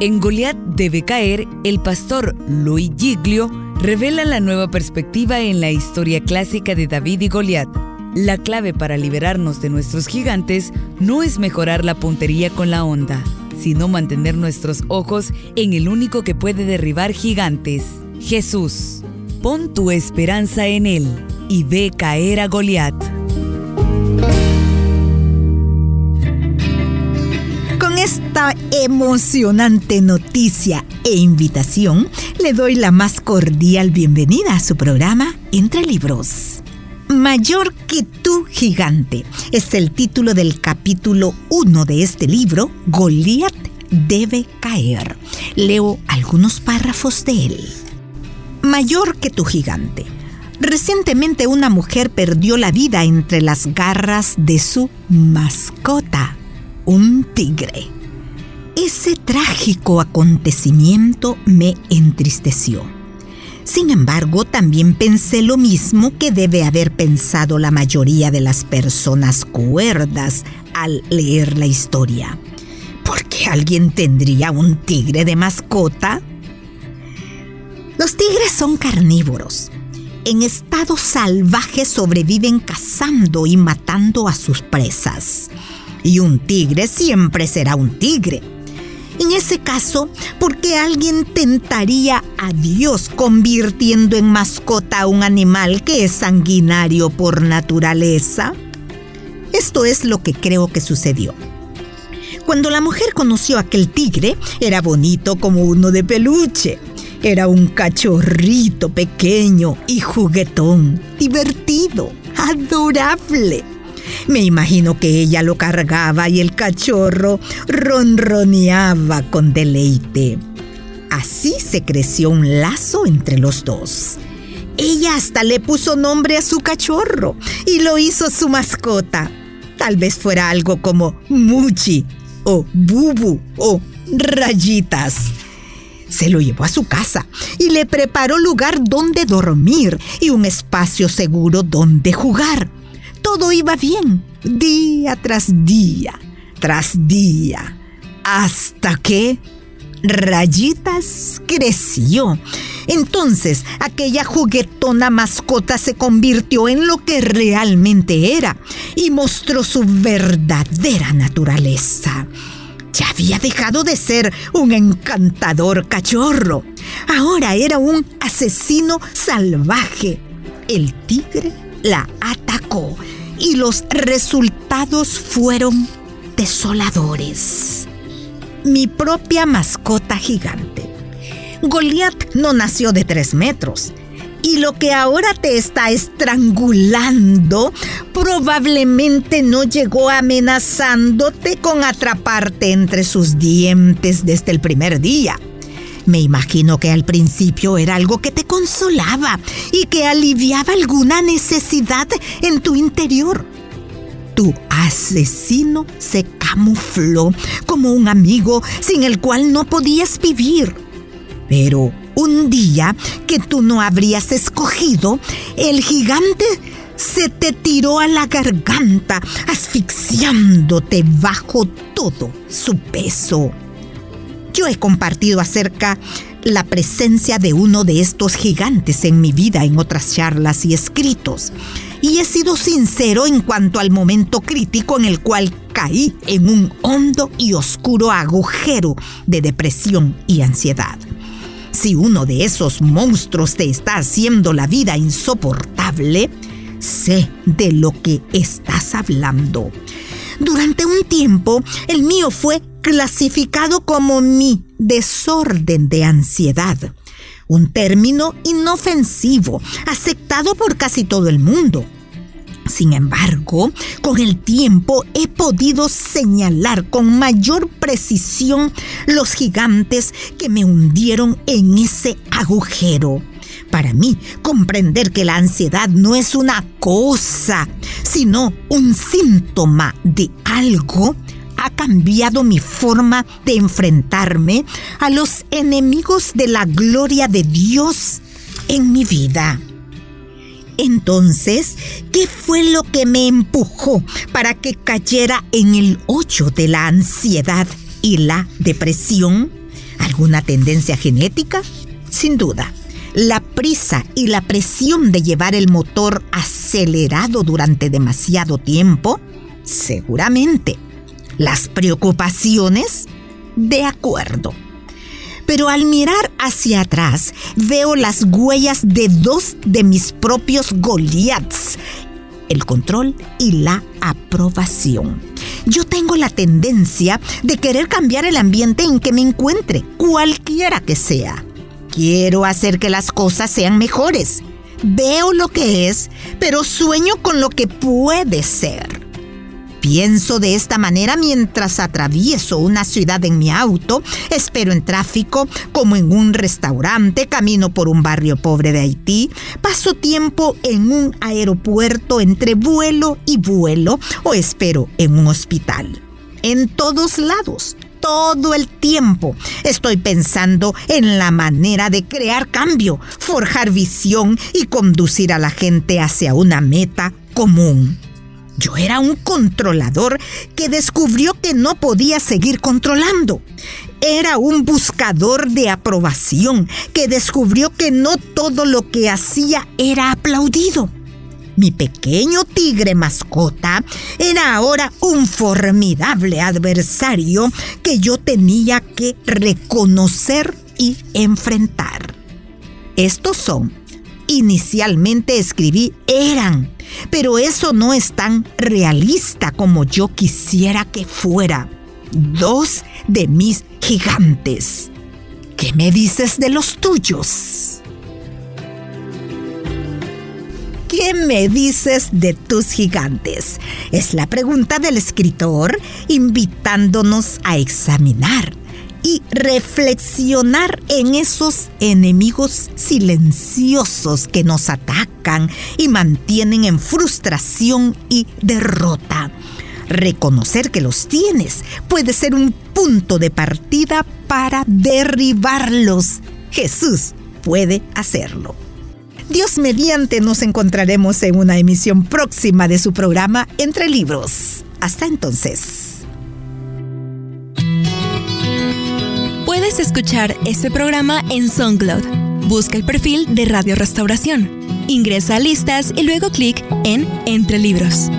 En Goliat debe caer, el pastor Louis Giglio revela la nueva perspectiva en la historia clásica de David y Goliat. La clave para liberarnos de nuestros gigantes no es mejorar la puntería con la onda, sino mantener nuestros ojos en el único que puede derribar gigantes, Jesús. Pon tu esperanza en Él y ve caer a Goliat. Esta emocionante noticia e invitación, le doy la más cordial bienvenida a su programa Entre Libros. Mayor que tú, gigante, es el título del capítulo 1 de este libro, Goliat debe caer. Leo algunos párrafos de él. Mayor que tu gigante. Recientemente una mujer perdió la vida entre las garras de su mascota, un tigre. Ese trágico acontecimiento me entristeció sin embargo, también pensé lo mismo que debe haber pensado la mayoría de las personas cuerdas al leer la historia. ¿Por qué alguien tendría un tigre de mascota? Los tigres son carnívoros. En estado salvaje sobreviven cazando y matando a sus presas. Y un tigre siempre será un tigre en ese caso, ¿por qué alguien tentaría a Dios convirtiendo en mascota a un animal que es sanguinario por naturaleza? Esto es lo que creo que sucedió. Cuando la mujer conoció a aquel tigre, era bonito como uno de peluche. Era un cachorrito pequeño y juguetón, divertido, adorable. Me imagino que ella lo cargaba y el cachorro ronroneaba con deleite. Así se creció un lazo entre los dos. Ella hasta le puso nombre a su cachorro y lo hizo su mascota. Tal vez fuera algo como Muchi o Bubu o Rayitas. Se lo llevó a su casa y le preparó lugar donde dormir y un espacio seguro donde jugar todo iba bien, día tras día, tras día, hasta que Rayitas creció. Entonces, aquella juguetona mascota se convirtió en lo que realmente era y mostró su verdadera naturaleza. Ya había dejado de ser un encantador cachorro. Ahora era un asesino salvaje. El tigre la atacó y los resultados fueron desoladores. Mi propia mascota gigante. Goliat no nació de tres metros. Y lo que ahora te está estrangulando probablemente no llegó amenazándote con atraparte entre sus dientes desde el primer día. Me imagino que al principio era algo que te consolaba y que aliviaba alguna necesidad en tu interior. Tu asesino se camufló como un amigo sin el cual no podías vivir. Pero un día que tú no habrías escogido, el gigante se te tiró a la garganta, asfixiándote bajo todo su peso. Yo he compartido acerca la presencia de uno de estos gigantes en mi vida en otras charlas y escritos. Y he sido sincero en cuanto al momento crítico en el cual caí en un hondo y oscuro agujero de depresión y ansiedad. Si uno de esos monstruos te está haciendo la vida insoportable, sé de lo que estás hablando. Durante un tiempo, el mío fue clasificado como mi desorden de ansiedad, un término inofensivo, aceptado por casi todo el mundo. Sin embargo, con el tiempo he podido señalar con mayor precisión los gigantes que me hundieron en ese agujero. Para mí, comprender que la ansiedad no es una cosa, sino un síntoma de algo, ha cambiado mi forma de enfrentarme a los enemigos de la gloria de Dios en mi vida. Entonces, ¿qué fue lo que me empujó para que cayera en el hoyo de la ansiedad y la depresión? ¿Alguna tendencia genética? Sin duda. La prisa y la presión de llevar el motor acelerado durante demasiado tiempo? Seguramente. ¿Las preocupaciones? De acuerdo. Pero al mirar hacia atrás veo las huellas de dos de mis propios Goliaths el control y la aprobación. Yo tengo la tendencia de querer cambiar el ambiente en que me encuentre, cualquiera que sea. Quiero hacer que las cosas sean mejores. Veo lo que es, pero sueño con lo que puede ser. Pienso de esta manera mientras atravieso una ciudad en mi auto, espero en tráfico, como en un restaurante, camino por un barrio pobre de Haití, paso tiempo en un aeropuerto entre vuelo y vuelo o espero en un hospital. En todos lados, todo el tiempo. Estoy pensando en la manera de crear cambio, forjar visión y conducir a la gente hacia una meta común. Yo era un controlador que descubrió que no podía seguir controlando. Era un buscador de aprobación que descubrió que no todo lo que hacía era aplaudido. Mi pequeño tigre mascota era ahora un formidable adversario que yo tenía que reconocer y enfrentar. Estos son, inicialmente escribí eran pero eso no es tan realista como yo quisiera que fuera. Dos de mis gigantes. ¿Qué me dices de los tuyos? ¿Qué me dices de tus gigantes? Es la pregunta del escritor invitándonos a examinar y reflexionar en esos enemigos silenciosos que nos atacan y mantienen en frustración y derrota. Reconocer que los tienes puede ser un punto de partida para derribarlos. Jesús puede hacerlo. Dios mediante nos encontraremos en una emisión próxima de su programa Entre Libros. Hasta entonces. Puedes escuchar este programa en SoundCloud. Busca el perfil de Radio Restauración. Ingresa a listas y luego clic en Entre Libros.